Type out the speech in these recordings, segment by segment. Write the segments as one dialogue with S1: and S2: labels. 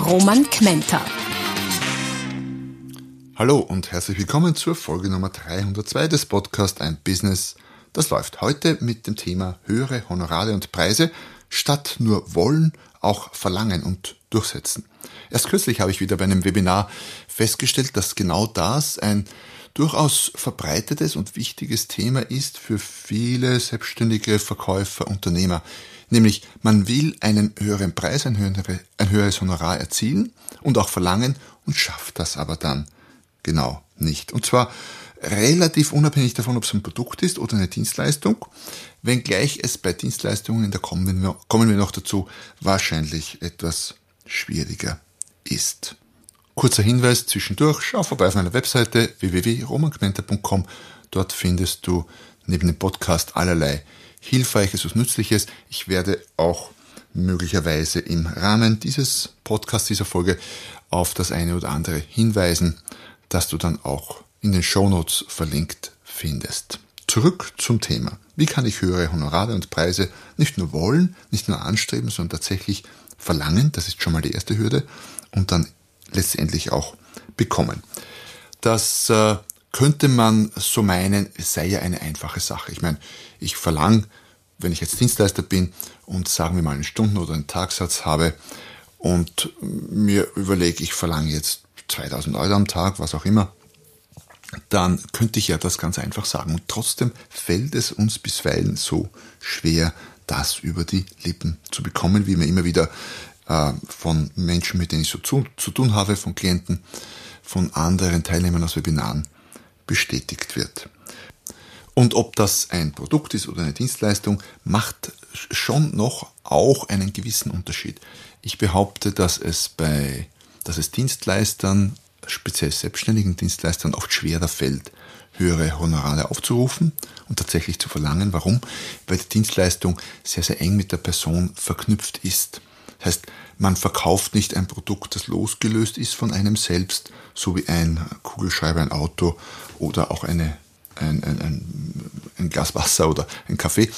S1: Roman Kmenter.
S2: Hallo und herzlich willkommen zur Folge Nummer 302 des Podcasts Ein Business, das läuft. Heute mit dem Thema höhere Honorare und Preise statt nur wollen, auch verlangen und durchsetzen. Erst kürzlich habe ich wieder bei einem Webinar festgestellt, dass genau das ein durchaus verbreitetes und wichtiges Thema ist für viele selbstständige Verkäufer, Unternehmer. Nämlich, man will einen höheren Preis, ein, höhere, ein höheres Honorar erzielen und auch verlangen und schafft das aber dann genau nicht. Und zwar relativ unabhängig davon, ob es ein Produkt ist oder eine Dienstleistung, wenngleich es bei Dienstleistungen, da kommen wir, kommen wir noch dazu, wahrscheinlich etwas schwieriger ist. Kurzer Hinweis zwischendurch, schau vorbei auf meiner Webseite www.romangmenta.com. Dort findest du neben dem Podcast allerlei Hilfreiches und Nützliches. Ich werde auch möglicherweise im Rahmen dieses Podcasts, dieser Folge auf das eine oder andere hinweisen, das du dann auch in den Shownotes verlinkt findest. Zurück zum Thema. Wie kann ich höhere Honorare und Preise nicht nur wollen, nicht nur anstreben, sondern tatsächlich verlangen? Das ist schon mal die erste Hürde. Und dann letztendlich auch bekommen. Das äh, könnte man so meinen, es sei ja eine einfache Sache. Ich meine, ich verlange, wenn ich jetzt Dienstleister bin und sagen wir mal einen Stunden- oder einen Tagsatz habe und mir überlege, ich verlange jetzt 2000 Euro am Tag, was auch immer, dann könnte ich ja das ganz einfach sagen. Und trotzdem fällt es uns bisweilen so schwer, das über die Lippen zu bekommen, wie mir immer wieder äh, von Menschen, mit denen ich so zu, zu tun habe, von Klienten, von anderen Teilnehmern aus Webinaren bestätigt wird. Und ob das ein Produkt ist oder eine Dienstleistung, macht schon noch auch einen gewissen Unterschied. Ich behaupte, dass es bei, dass es Dienstleistern, speziell selbstständigen Dienstleistern, oft schwerer fällt, höhere Honorare aufzurufen und tatsächlich zu verlangen. Warum? Weil die Dienstleistung sehr, sehr eng mit der Person verknüpft ist. Das heißt, man verkauft nicht ein Produkt, das losgelöst ist von einem selbst, so wie ein Kugelschreiber, ein Auto oder auch eine, ein, ein, ein, ein Glas Wasser oder ein Kaffee,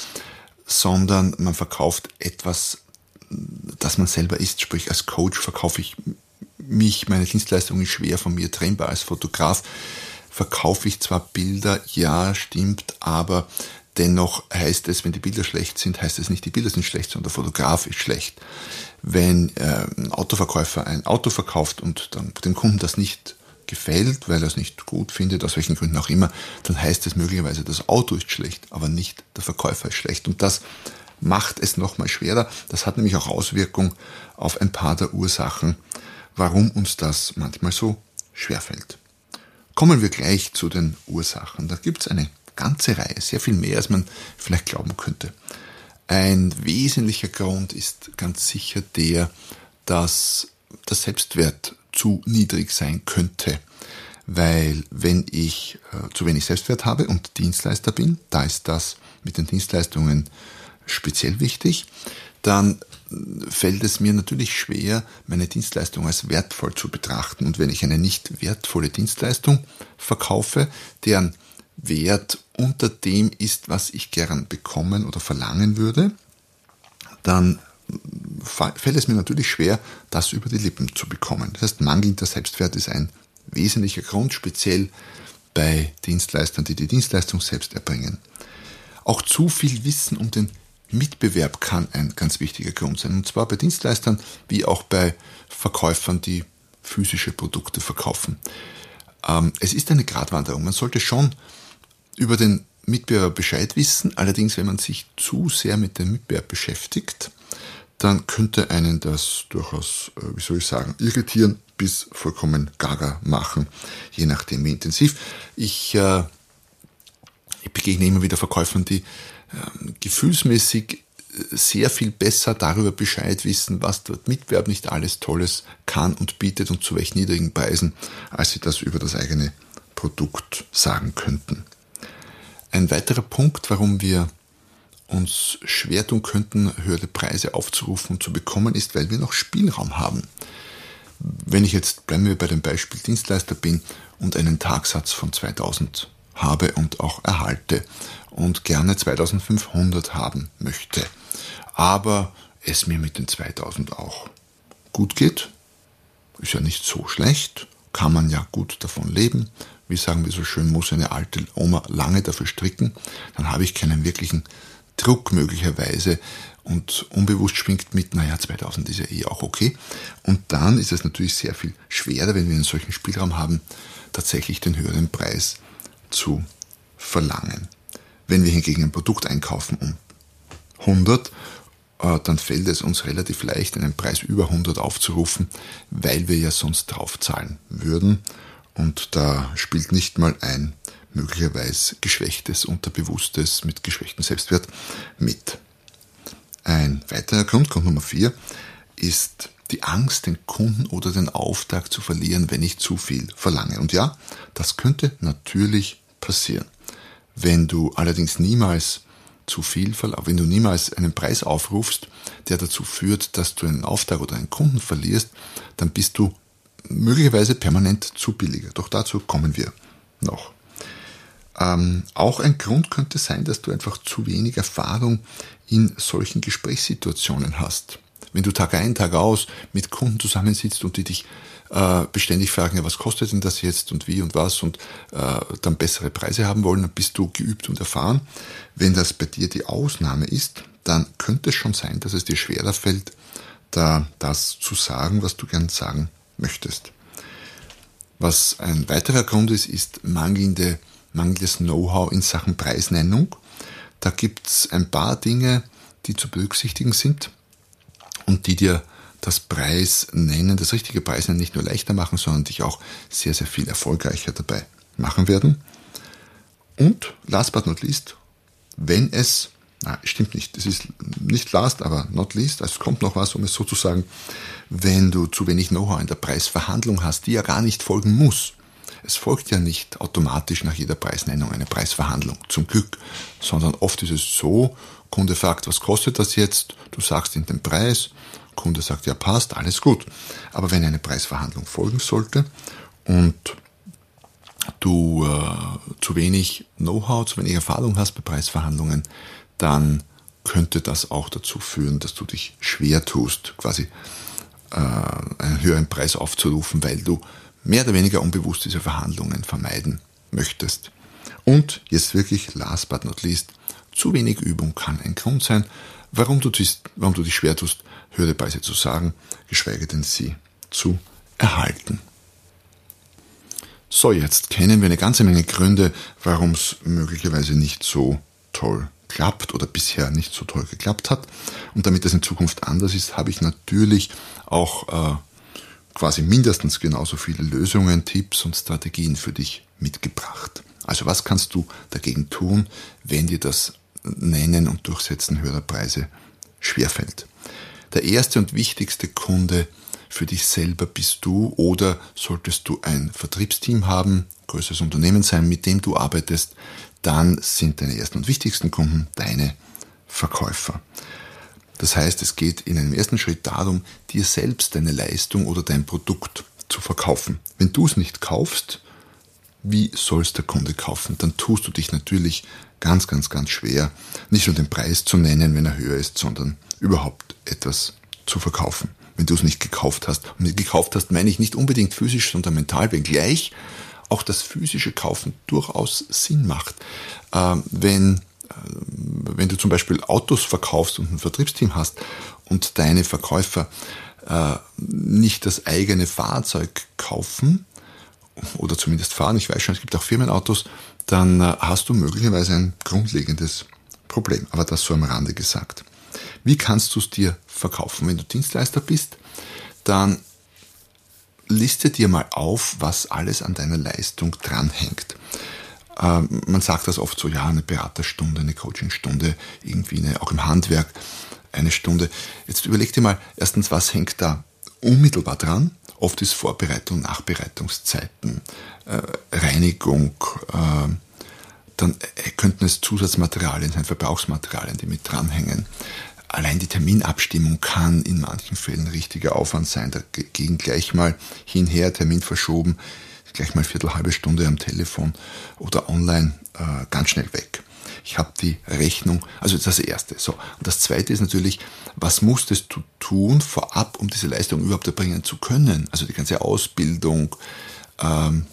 S2: sondern man verkauft etwas, das man selber ist. Sprich, als Coach verkaufe ich mich, meine Dienstleistungen schwer von mir trennbar. Als Fotograf verkaufe ich zwar Bilder, ja, stimmt, aber dennoch heißt es, wenn die Bilder schlecht sind, heißt es nicht, die Bilder sind schlecht, sondern der Fotograf ist schlecht wenn äh, ein Autoverkäufer ein Auto verkauft und dann dem Kunden das nicht gefällt, weil er es nicht gut findet, aus welchen Gründen auch immer, dann heißt es möglicherweise, das Auto ist schlecht, aber nicht der Verkäufer ist schlecht. Und das macht es nochmal schwerer. Das hat nämlich auch Auswirkungen auf ein paar der Ursachen, warum uns das manchmal so schwerfällt. Kommen wir gleich zu den Ursachen. Da gibt es eine ganze Reihe, sehr viel mehr, als man vielleicht glauben könnte. Ein wesentlicher Grund ist ganz sicher der, dass der Selbstwert zu niedrig sein könnte. Weil wenn ich äh, zu wenig Selbstwert habe und Dienstleister bin, da ist das mit den Dienstleistungen speziell wichtig, dann fällt es mir natürlich schwer, meine Dienstleistung als wertvoll zu betrachten. Und wenn ich eine nicht wertvolle Dienstleistung verkaufe, deren Wert unter dem ist, was ich gern bekommen oder verlangen würde, dann fällt es mir natürlich schwer, das über die Lippen zu bekommen. Das heißt, mangelnder Selbstwert ist ein wesentlicher Grund, speziell bei Dienstleistern, die die Dienstleistung selbst erbringen. Auch zu viel Wissen um den Mitbewerb kann ein ganz wichtiger Grund sein. Und zwar bei Dienstleistern wie auch bei Verkäufern, die physische Produkte verkaufen. Ähm, es ist eine Gratwanderung. Man sollte schon über den Mitbewerber Bescheid wissen. Allerdings, wenn man sich zu sehr mit dem Mitbewerb beschäftigt, dann könnte einen das durchaus, äh, wie soll ich sagen, irritieren bis vollkommen gaga machen, je nachdem wie intensiv. Ich, äh, ich begegne immer wieder Verkäufern, die äh, gefühlsmäßig sehr viel besser darüber Bescheid wissen, was dort Mitwerb nicht alles Tolles kann und bietet und zu welchen niedrigen Preisen, als sie das über das eigene Produkt sagen könnten. Ein weiterer Punkt, warum wir uns schwer tun könnten, höhere Preise aufzurufen und zu bekommen, ist, weil wir noch Spielraum haben. Wenn ich jetzt, bleiben wir bei dem Beispiel Dienstleister bin und einen Tagsatz von 2000 habe und auch erhalte und gerne 2500 haben möchte, aber es mir mit den 2000 auch gut geht, ist ja nicht so schlecht, kann man ja gut davon leben, wie sagen wir so schön, muss eine alte Oma lange dafür stricken, dann habe ich keinen wirklichen Druck möglicherweise und unbewusst schwingt mit, naja, 2000 ist ja eh auch okay. Und dann ist es natürlich sehr viel schwerer, wenn wir einen solchen Spielraum haben, tatsächlich den höheren Preis zu verlangen. Wenn wir hingegen ein Produkt einkaufen um 100, äh, dann fällt es uns relativ leicht, einen Preis über 100 aufzurufen, weil wir ja sonst draufzahlen würden. Und da spielt nicht mal ein möglicherweise geschwächtes Unterbewusstes mit geschwächtem Selbstwert mit. Ein weiterer Grund, Grund Nummer vier, ist die Angst, den Kunden oder den Auftrag zu verlieren, wenn ich zu viel verlange. Und ja, das könnte natürlich passieren. Wenn du allerdings niemals zu viel, wenn du niemals einen Preis aufrufst, der dazu führt, dass du einen Auftrag oder einen Kunden verlierst, dann bist du möglicherweise permanent zu billiger. Doch dazu kommen wir noch. Ähm, auch ein Grund könnte sein, dass du einfach zu wenig Erfahrung in solchen Gesprächssituationen hast. Wenn du Tag ein, Tag aus mit Kunden zusammensitzt und die dich äh, beständig fragen, ja, was kostet denn das jetzt und wie und was und äh, dann bessere Preise haben wollen, dann bist du geübt und erfahren. Wenn das bei dir die Ausnahme ist, dann könnte es schon sein, dass es dir schwerer fällt, da das zu sagen, was du gern sagen möchtest. Was ein weiterer Grund ist, ist mangelnde, mangelndes Know-how in Sachen Preisnennung. Da gibt es ein paar Dinge, die zu berücksichtigen sind und die dir das Preisnennen, das richtige Preisnennen nicht nur leichter machen, sondern dich auch sehr, sehr viel erfolgreicher dabei machen werden. Und last but not least, wenn es, na, stimmt nicht, es ist nicht last, aber not least, also es kommt noch was, um es so zu sagen, wenn du zu wenig Know-how in der Preisverhandlung hast, die ja gar nicht folgen muss. Es folgt ja nicht automatisch nach jeder Preisnennung eine Preisverhandlung, zum Glück, sondern oft ist es so, Kunde fragt, was kostet das jetzt? Du sagst ihm den Preis, Kunde sagt, ja passt, alles gut. Aber wenn eine Preisverhandlung folgen sollte und du äh, zu wenig Know-how, zu wenig Erfahrung hast bei Preisverhandlungen, dann könnte das auch dazu führen, dass du dich schwer tust, quasi äh, einen höheren Preis aufzurufen, weil du mehr oder weniger unbewusst diese Verhandlungen vermeiden möchtest. Und jetzt wirklich, last but not least, zu wenig Übung kann ein Grund sein, warum du, dich, warum du dich schwer tust, höhere Preise zu sagen, geschweige denn sie zu erhalten. So, jetzt kennen wir eine ganze Menge Gründe, warum es möglicherweise nicht so toll klappt oder bisher nicht so toll geklappt hat. Und damit das in Zukunft anders ist, habe ich natürlich auch äh, quasi mindestens genauso viele Lösungen, Tipps und Strategien für dich mitgebracht. Also was kannst du dagegen tun, wenn dir das Nennen und Durchsetzen höherer Preise schwerfällt? Der erste und wichtigste Kunde für dich selber bist du oder solltest du ein Vertriebsteam haben, größeres Unternehmen sein, mit dem du arbeitest, dann sind deine ersten und wichtigsten Kunden deine Verkäufer. Das heißt, es geht in einem ersten Schritt darum, dir selbst deine Leistung oder dein Produkt zu verkaufen. Wenn du es nicht kaufst, wie soll es der Kunde kaufen? Dann tust du dich natürlich ganz, ganz, ganz schwer, nicht nur den Preis zu nennen, wenn er höher ist, sondern überhaupt etwas zu verkaufen, wenn du es nicht gekauft hast. Und gekauft hast meine ich nicht unbedingt physisch, sondern mental, wenngleich auch das physische Kaufen durchaus Sinn macht. Ähm, wenn wenn du zum Beispiel Autos verkaufst und ein Vertriebsteam hast und deine Verkäufer äh, nicht das eigene Fahrzeug kaufen oder zumindest fahren, ich weiß schon, es gibt auch Firmenautos, dann äh, hast du möglicherweise ein grundlegendes Problem. Aber das so am Rande gesagt. Wie kannst du es dir verkaufen? Wenn du Dienstleister bist, dann liste dir mal auf, was alles an deiner Leistung dranhängt. Ähm, man sagt das oft so, ja, eine Beraterstunde, eine Coachingstunde, irgendwie eine, auch im Handwerk eine Stunde. Jetzt überleg dir mal, erstens, was hängt da unmittelbar dran? Oft ist Vorbereitung, Nachbereitungszeiten, äh, Reinigung, äh, dann könnten es Zusatzmaterialien sein, Verbrauchsmaterialien, die mit dranhängen. Allein die Terminabstimmung kann in manchen Fällen richtiger Aufwand sein. Dagegen gleich mal hinher, Termin verschoben, gleich mal Viertel, halbe Stunde am Telefon oder online äh, ganz schnell weg. Ich habe die Rechnung, also das erste. So. Und das zweite ist natürlich, was musstest du tun vorab, um diese Leistung überhaupt erbringen zu können? Also die ganze Ausbildung, ähm,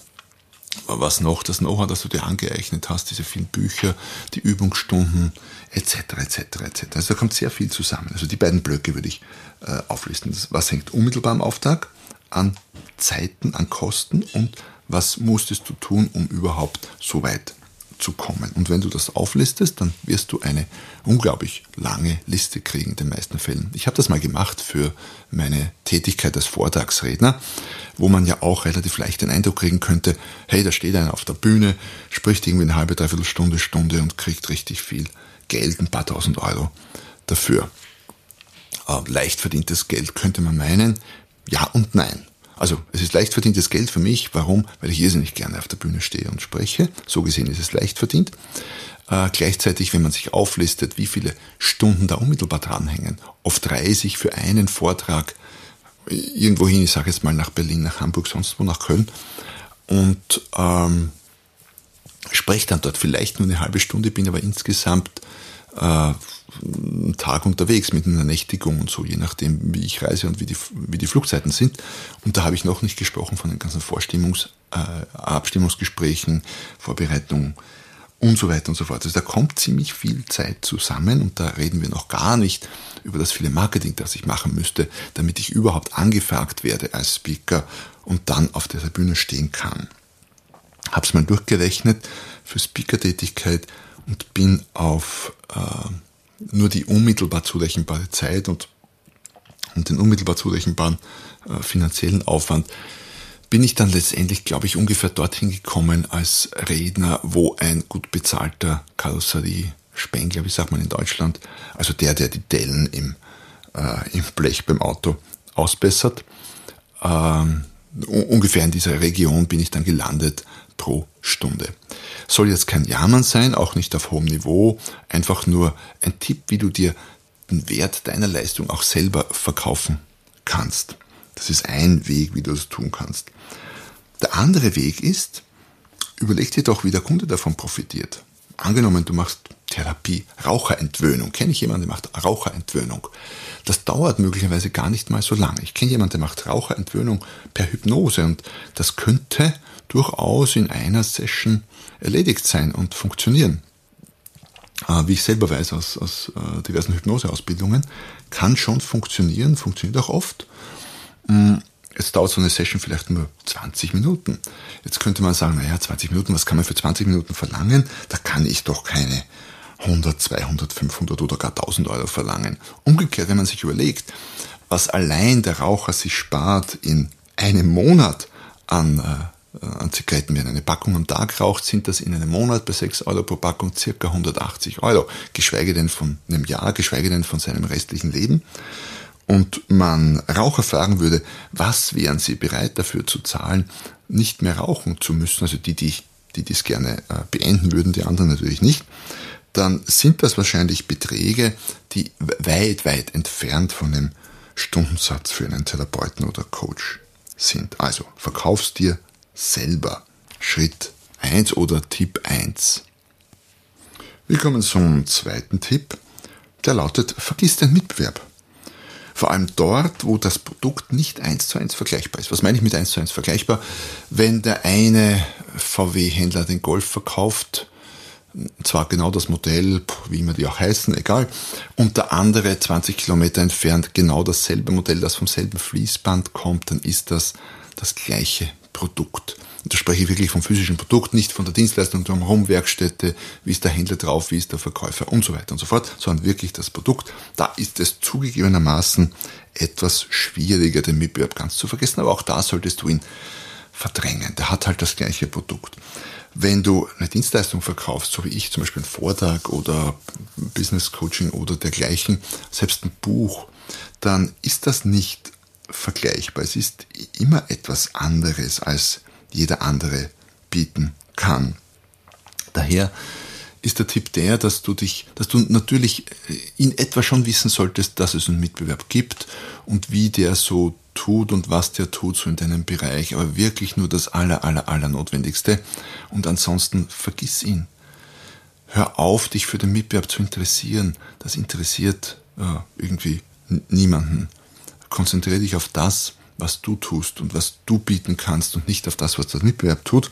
S2: was noch, das Know-how, das du dir angeeignet hast, diese vielen Bücher, die Übungsstunden, etc., etc., etc. Also da kommt sehr viel zusammen. Also die beiden Blöcke würde ich äh, auflisten. Was hängt unmittelbar am Auftrag an Zeiten, an Kosten und was musstest du tun, um überhaupt so weit zu kommen. Und wenn du das auflistest, dann wirst du eine unglaublich lange Liste kriegen in den meisten Fällen. Ich habe das mal gemacht für meine Tätigkeit als Vortragsredner, wo man ja auch relativ leicht den Eindruck kriegen könnte, hey, da steht einer auf der Bühne, spricht irgendwie eine halbe, dreiviertel Stunde, Stunde und kriegt richtig viel Geld, ein paar tausend Euro dafür. Äh, leicht verdientes Geld könnte man meinen, ja und nein. Also es ist leicht verdientes Geld für mich. Warum? Weil ich irrsinnig gerne auf der Bühne stehe und spreche. So gesehen ist es leicht verdient. Äh, gleichzeitig, wenn man sich auflistet, wie viele Stunden da unmittelbar dranhängen. Oft reise ich für einen Vortrag irgendwo hin, ich sage jetzt mal nach Berlin, nach Hamburg, sonst wo, nach Köln. Und ähm, spreche dann dort vielleicht nur eine halbe Stunde, bin aber insgesamt äh, einen Tag unterwegs mit einer Nächtigung und so, je nachdem, wie ich reise und wie die, wie die Flugzeiten sind. Und da habe ich noch nicht gesprochen von den ganzen Vorstimmungs, äh, Abstimmungsgesprächen, Vorbereitungen und so weiter und so fort. Also da kommt ziemlich viel Zeit zusammen und da reden wir noch gar nicht über das viele Marketing, das ich machen müsste, damit ich überhaupt angefragt werde als Speaker und dann auf dieser Bühne stehen kann. Hab's mal durchgerechnet für Speaker-Tätigkeit und bin auf äh, nur die unmittelbar zurechenbare Zeit und, und den unmittelbar zurechenbaren äh, finanziellen Aufwand bin ich dann letztendlich, glaube ich, ungefähr dorthin gekommen als Redner, wo ein gut bezahlter Karosserie-Spengler, wie sagt man in Deutschland, also der, der die Dellen im, äh, im Blech beim Auto ausbessert, ähm, ungefähr in dieser Region bin ich dann gelandet pro Stunde. Soll jetzt kein Jammern sein, auch nicht auf hohem Niveau, einfach nur ein Tipp, wie du dir den Wert deiner Leistung auch selber verkaufen kannst. Das ist ein Weg, wie du das tun kannst. Der andere Weg ist, überleg dir doch, wie der Kunde davon profitiert. Angenommen, du machst Therapie, Raucherentwöhnung. Kenne ich jemanden, der macht Raucherentwöhnung. Das dauert möglicherweise gar nicht mal so lange. Ich kenne jemanden, der macht Raucherentwöhnung per Hypnose und das könnte durchaus in einer Session erledigt sein und funktionieren. Äh, wie ich selber weiß aus, aus äh, diversen Hypnoseausbildungen, kann schon funktionieren, funktioniert auch oft. Jetzt dauert so eine Session vielleicht nur 20 Minuten. Jetzt könnte man sagen, naja, 20 Minuten, was kann man für 20 Minuten verlangen? Da kann ich doch keine 100, 200, 500 oder gar 1000 Euro verlangen. Umgekehrt, wenn man sich überlegt, was allein der Raucher sich spart in einem Monat an, äh, an Zigaretten, wenn er eine Packung am Tag raucht, sind das in einem Monat bei 6 Euro pro Packung circa 180 Euro. Geschweige denn von einem Jahr, geschweige denn von seinem restlichen Leben. Und man Raucher fragen würde, was wären sie bereit dafür zu zahlen, nicht mehr rauchen zu müssen, also die, die, die dies gerne äh, beenden würden, die anderen natürlich nicht, dann sind das wahrscheinlich Beträge, die weit, weit entfernt von dem Stundensatz für einen Therapeuten oder Coach sind. Also verkaufst dir selber. Schritt 1 oder Tipp 1. Wir kommen zum zweiten Tipp. Der lautet, vergiss den Mitbewerb. Vor allem dort, wo das Produkt nicht eins zu eins vergleichbar ist. Was meine ich mit eins zu eins vergleichbar? Wenn der eine VW-Händler den Golf verkauft, zwar genau das Modell, wie immer die auch heißen, egal, und der andere 20 Kilometer entfernt genau dasselbe Modell, das vom selben Fließband kommt, dann ist das das gleiche Produkt. Und da spreche ich wirklich vom physischen Produkt, nicht von der Dienstleistung drumherum, Werkstätte, wie ist der Händler drauf, wie ist der Verkäufer und so weiter und so fort, sondern wirklich das Produkt. Da ist es zugegebenermaßen etwas schwieriger, den Mitbewerb ganz zu vergessen, aber auch da solltest du ihn verdrängen. Der hat halt das gleiche Produkt. Wenn du eine Dienstleistung verkaufst, so wie ich zum Beispiel einen Vortrag oder Business Coaching oder dergleichen, selbst ein Buch, dann ist das nicht vergleichbar. Es ist immer etwas anderes, als jeder andere bieten kann. Daher ist der Tipp der, dass du dich, dass du natürlich in etwa schon wissen solltest, dass es einen Mitbewerb gibt und wie der so tut und was der tut so in deinem Bereich, aber wirklich nur das aller, aller, aller Notwendigste und ansonsten vergiss ihn. Hör auf, dich für den Mitbewerb zu interessieren. Das interessiert äh, irgendwie niemanden. Konzentriere dich auf das, was du tust und was du bieten kannst und nicht auf das, was der Mitbewerb tut.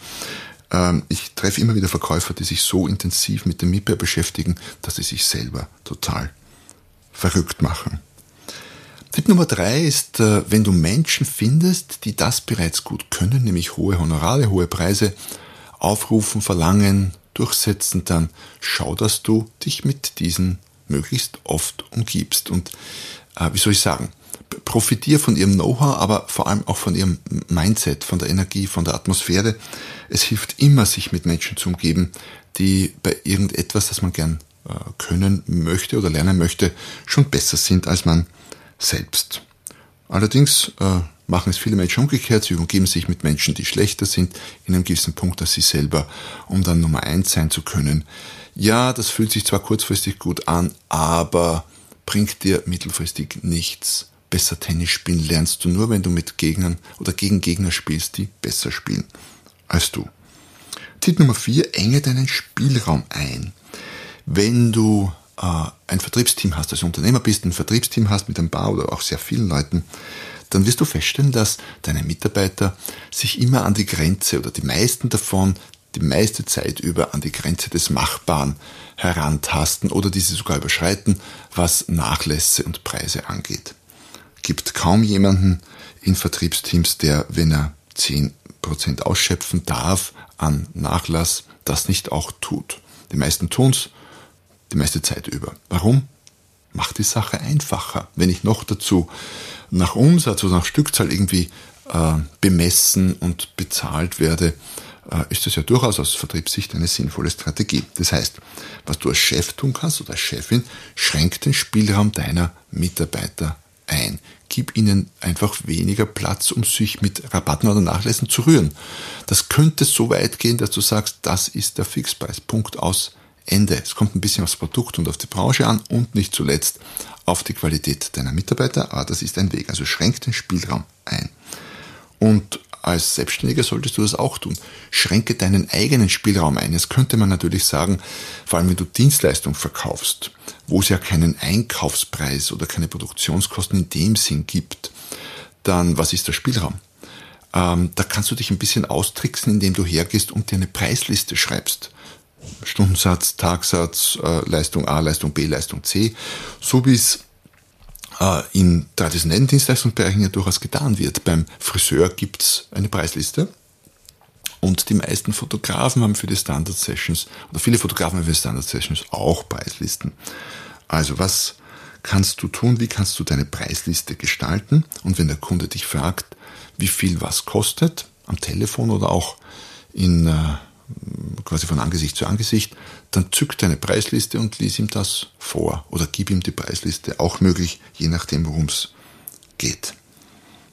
S2: Ähm, ich treffe immer wieder Verkäufer, die sich so intensiv mit dem Mitbewerb beschäftigen, dass sie sich selber total verrückt machen. Tipp Nummer drei ist, äh, wenn du Menschen findest, die das bereits gut können, nämlich hohe Honorare, hohe Preise aufrufen, verlangen, durchsetzen, dann schau, dass du dich mit diesen möglichst oft umgibst. Und äh, wie soll ich sagen, profitiere von ihrem Know-how, aber vor allem auch von ihrem Mindset, von der Energie, von der Atmosphäre. Es hilft immer, sich mit Menschen zu umgeben, die bei irgendetwas, das man gern äh, können möchte oder lernen möchte, schon besser sind als man selbst. Allerdings äh, machen es viele Menschen umgekehrt. Sie umgeben sich mit Menschen, die schlechter sind, in einem gewissen Punkt als sie selber, um dann Nummer eins sein zu können. Ja, das fühlt sich zwar kurzfristig gut an, aber bringt dir mittelfristig nichts. Besser Tennis spielen lernst du nur, wenn du mit Gegnern oder gegen Gegner spielst, die besser spielen als du. Tipp Nummer vier, enge deinen Spielraum ein. Wenn du äh, ein Vertriebsteam hast, als Unternehmer bist, ein Vertriebsteam hast mit ein paar oder auch sehr vielen Leuten, dann wirst du feststellen, dass deine Mitarbeiter sich immer an die Grenze oder die meisten davon die meiste Zeit über an die Grenze des Machbaren herantasten oder diese sogar überschreiten, was Nachlässe und Preise angeht. Gibt kaum jemanden in Vertriebsteams, der, wenn er 10% ausschöpfen darf an Nachlass, das nicht auch tut. Die meisten tun's die meiste Zeit über. Warum? Macht die Sache einfacher. Wenn ich noch dazu nach Umsatz oder nach Stückzahl irgendwie äh, bemessen und bezahlt werde, äh, ist das ja durchaus aus Vertriebssicht eine sinnvolle Strategie. Das heißt, was du als Chef tun kannst oder als Chefin, schränkt den Spielraum deiner Mitarbeiter ein. Gib ihnen einfach weniger Platz, um sich mit Rabatten oder Nachlässen zu rühren. Das könnte so weit gehen, dass du sagst, das ist der Fixpreis. Punkt aus. Ende. Es kommt ein bisschen aufs Produkt und auf die Branche an und nicht zuletzt auf die Qualität deiner Mitarbeiter, aber das ist ein Weg. Also schränk den Spielraum ein. Und als Selbstständiger solltest du das auch tun. Schränke deinen eigenen Spielraum ein. Jetzt könnte man natürlich sagen, vor allem wenn du Dienstleistung verkaufst, wo es ja keinen Einkaufspreis oder keine Produktionskosten in dem Sinn gibt, dann was ist der Spielraum? Ähm, da kannst du dich ein bisschen austricksen, indem du hergehst und dir eine Preisliste schreibst. Stundensatz, Tagsatz, äh, Leistung A, Leistung B, Leistung C, so wie es in traditionellen Dienstleistungsbereichen ja durchaus getan wird. Beim Friseur gibt es eine Preisliste und die meisten Fotografen haben für die Standard Sessions oder viele Fotografen haben für die Standard Sessions auch Preislisten. Also was kannst du tun? Wie kannst du deine Preisliste gestalten? Und wenn der Kunde dich fragt, wie viel was kostet, am Telefon oder auch in äh, quasi von Angesicht zu Angesicht, dann zück deine Preisliste und lies ihm das vor oder gib ihm die Preisliste, auch möglich, je nachdem, worum es geht.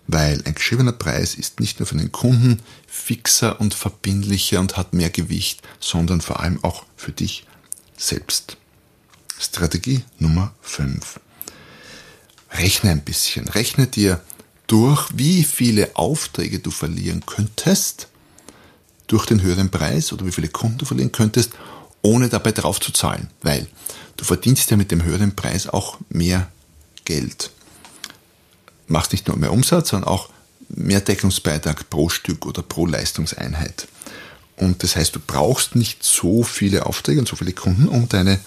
S2: Weil ein geschriebener Preis ist nicht nur für den Kunden fixer und verbindlicher und hat mehr Gewicht, sondern vor allem auch für dich selbst. Strategie Nummer 5. Rechne ein bisschen. Rechne dir durch, wie viele Aufträge du verlieren könntest, durch den höheren Preis oder wie viele Kunden du verlieren könntest, ohne dabei drauf zu zahlen, weil du verdienst ja mit dem höheren Preis auch mehr Geld. Machst nicht nur mehr Umsatz, sondern auch mehr Deckungsbeitrag pro Stück oder pro Leistungseinheit. Und das heißt, du brauchst nicht so viele Aufträge und so viele Kunden, um, deine,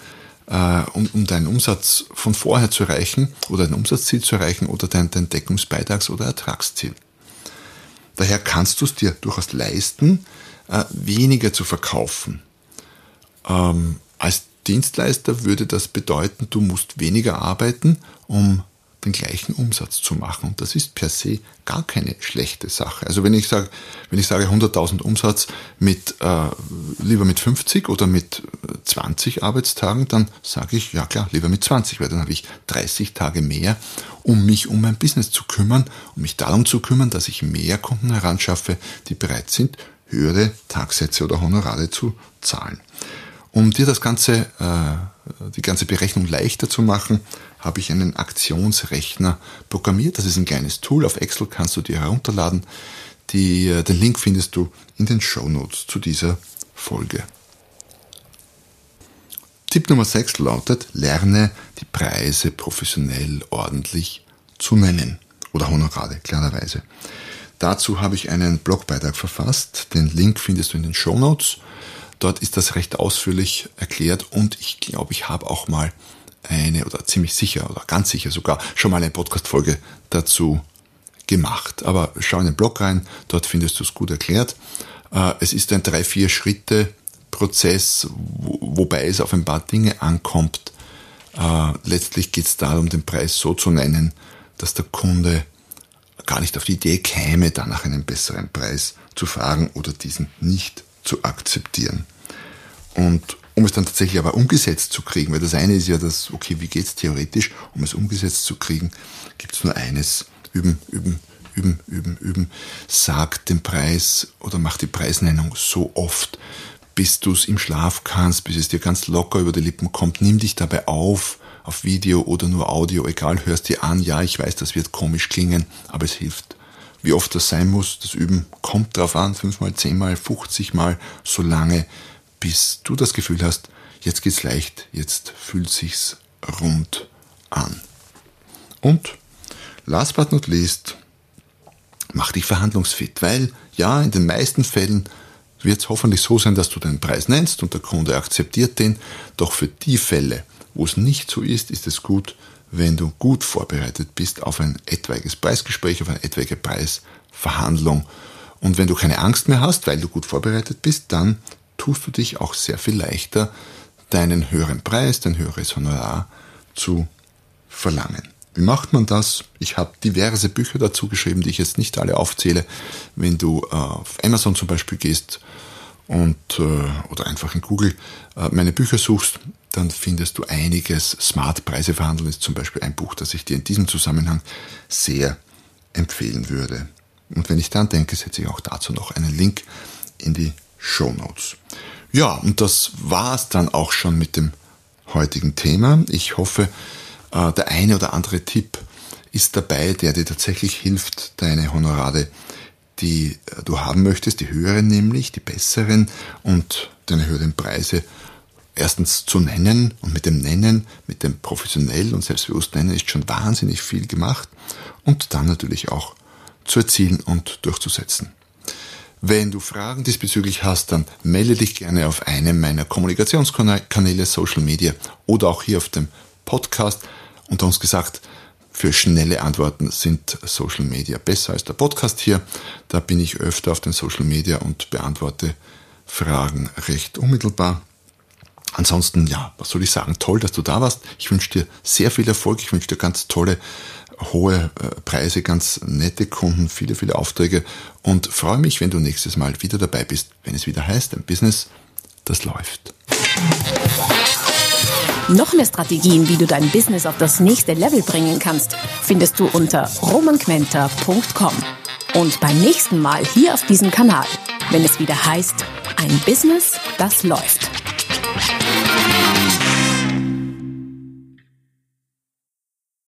S2: äh, um, um deinen Umsatz von vorher zu erreichen oder dein Umsatzziel zu erreichen oder dein, dein Deckungsbeitrags- oder Ertragsziel. Daher kannst du es dir durchaus leisten, äh, weniger zu verkaufen. Ähm, als Dienstleister würde das bedeuten, du musst weniger arbeiten, um den gleichen Umsatz zu machen. Und das ist per se gar keine schlechte Sache. Also wenn ich sage, wenn ich sage 100.000 Umsatz mit äh, lieber mit 50 oder mit 20 Arbeitstagen, dann sage ich ja klar lieber mit 20, weil dann habe ich 30 Tage mehr, um mich um mein Business zu kümmern, um mich darum zu kümmern, dass ich mehr Kunden heranschaffe, die bereit sind, höhere Tagsätze oder Honorare zu zahlen. Um dir das ganze, äh, die ganze Berechnung leichter zu machen, habe ich einen Aktionsrechner programmiert. Das ist ein kleines Tool. Auf Excel kannst du dir herunterladen. Die, äh, den Link findest du in den Show Notes zu dieser Folge. Tipp Nummer 6 lautet, lerne die Preise professionell ordentlich zu nennen. Oder Honorare, klarerweise. Dazu habe ich einen Blogbeitrag verfasst. Den Link findest du in den Show Notes. Dort ist das recht ausführlich erklärt und ich glaube, ich habe auch mal eine oder ziemlich sicher oder ganz sicher sogar schon mal eine Podcast-Folge dazu gemacht. Aber schau in den Blog rein, dort findest du es gut erklärt. Äh, es ist ein drei, vier Schritte Prozess, wobei es auf ein paar Dinge ankommt. Äh, letztlich geht es darum, den Preis so zu nennen, dass der Kunde gar nicht auf die Idee käme, dann nach einem besseren Preis zu fragen oder diesen nicht zu akzeptieren. Und um es dann tatsächlich aber umgesetzt zu kriegen, weil das eine ist ja das, okay, wie geht's theoretisch, um es umgesetzt zu kriegen, gibt's nur eines, üben, üben, üben, üben, üben. Sag den Preis oder mach die Preisnennung so oft, bis du es im Schlaf kannst, bis es dir ganz locker über die Lippen kommt. Nimm dich dabei auf, auf Video oder nur Audio, egal, hörst dir an, ja, ich weiß, das wird komisch klingen, aber es hilft. Wie oft das sein muss, das Üben kommt drauf an, fünfmal, zehnmal, fünfzigmal, so lange, bis du das Gefühl hast, jetzt geht's leicht, jetzt fühlt sich's rund an. Und last but not least, mach dich verhandlungsfit, weil ja, in den meisten Fällen wird es hoffentlich so sein, dass du den Preis nennst und der Kunde akzeptiert den. Doch für die Fälle, wo es nicht so ist, ist es gut, wenn du gut vorbereitet bist auf ein etwaiges Preisgespräch, auf eine etwaige Preisverhandlung. Und wenn du keine Angst mehr hast, weil du gut vorbereitet bist, dann tust du dich auch sehr viel leichter, deinen höheren Preis, dein höheres Honorar zu verlangen. Wie macht man das? Ich habe diverse Bücher dazu geschrieben, die ich jetzt nicht alle aufzähle. Wenn du äh, auf Amazon zum Beispiel gehst und äh, oder einfach in Google äh, meine Bücher suchst, dann findest du einiges. Smart Preise verhandeln ist zum Beispiel ein Buch, das ich dir in diesem Zusammenhang sehr empfehlen würde. Und wenn ich dann denke, setze ich auch dazu noch einen Link in die Show Notes. Ja, und das war's dann auch schon mit dem heutigen Thema. Ich hoffe, äh, der eine oder andere Tipp ist dabei, der dir tatsächlich hilft, deine Honorare, die äh, du haben möchtest, die höheren nämlich, die besseren und deine höheren Preise erstens zu nennen und mit dem Nennen, mit dem professionell und selbstbewusst Nennen ist schon wahnsinnig viel gemacht und dann natürlich auch zu erzielen und durchzusetzen. Wenn du Fragen diesbezüglich hast, dann melde dich gerne auf einem meiner Kommunikationskanäle, Social Media oder auch hier auf dem Podcast. Unter uns gesagt, für schnelle Antworten sind Social Media besser als der Podcast hier. Da bin ich öfter auf den Social Media und beantworte Fragen recht unmittelbar. Ansonsten, ja, was soll ich sagen? Toll, dass du da warst. Ich wünsche dir sehr viel Erfolg. Ich wünsche dir ganz tolle, hohe äh, Preise, ganz nette Kunden, viele, viele Aufträge und freue mich, wenn du nächstes Mal wieder dabei bist, wenn es wieder heißt, ein Business, das läuft.
S1: Noch mehr Strategien, wie du dein Business auf das nächste Level bringen kannst, findest du unter romanquenter.com. Und beim nächsten Mal hier auf diesem Kanal, wenn es wieder heißt, ein Business, das läuft.